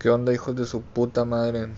¿Qué onda, hijos de su puta madre?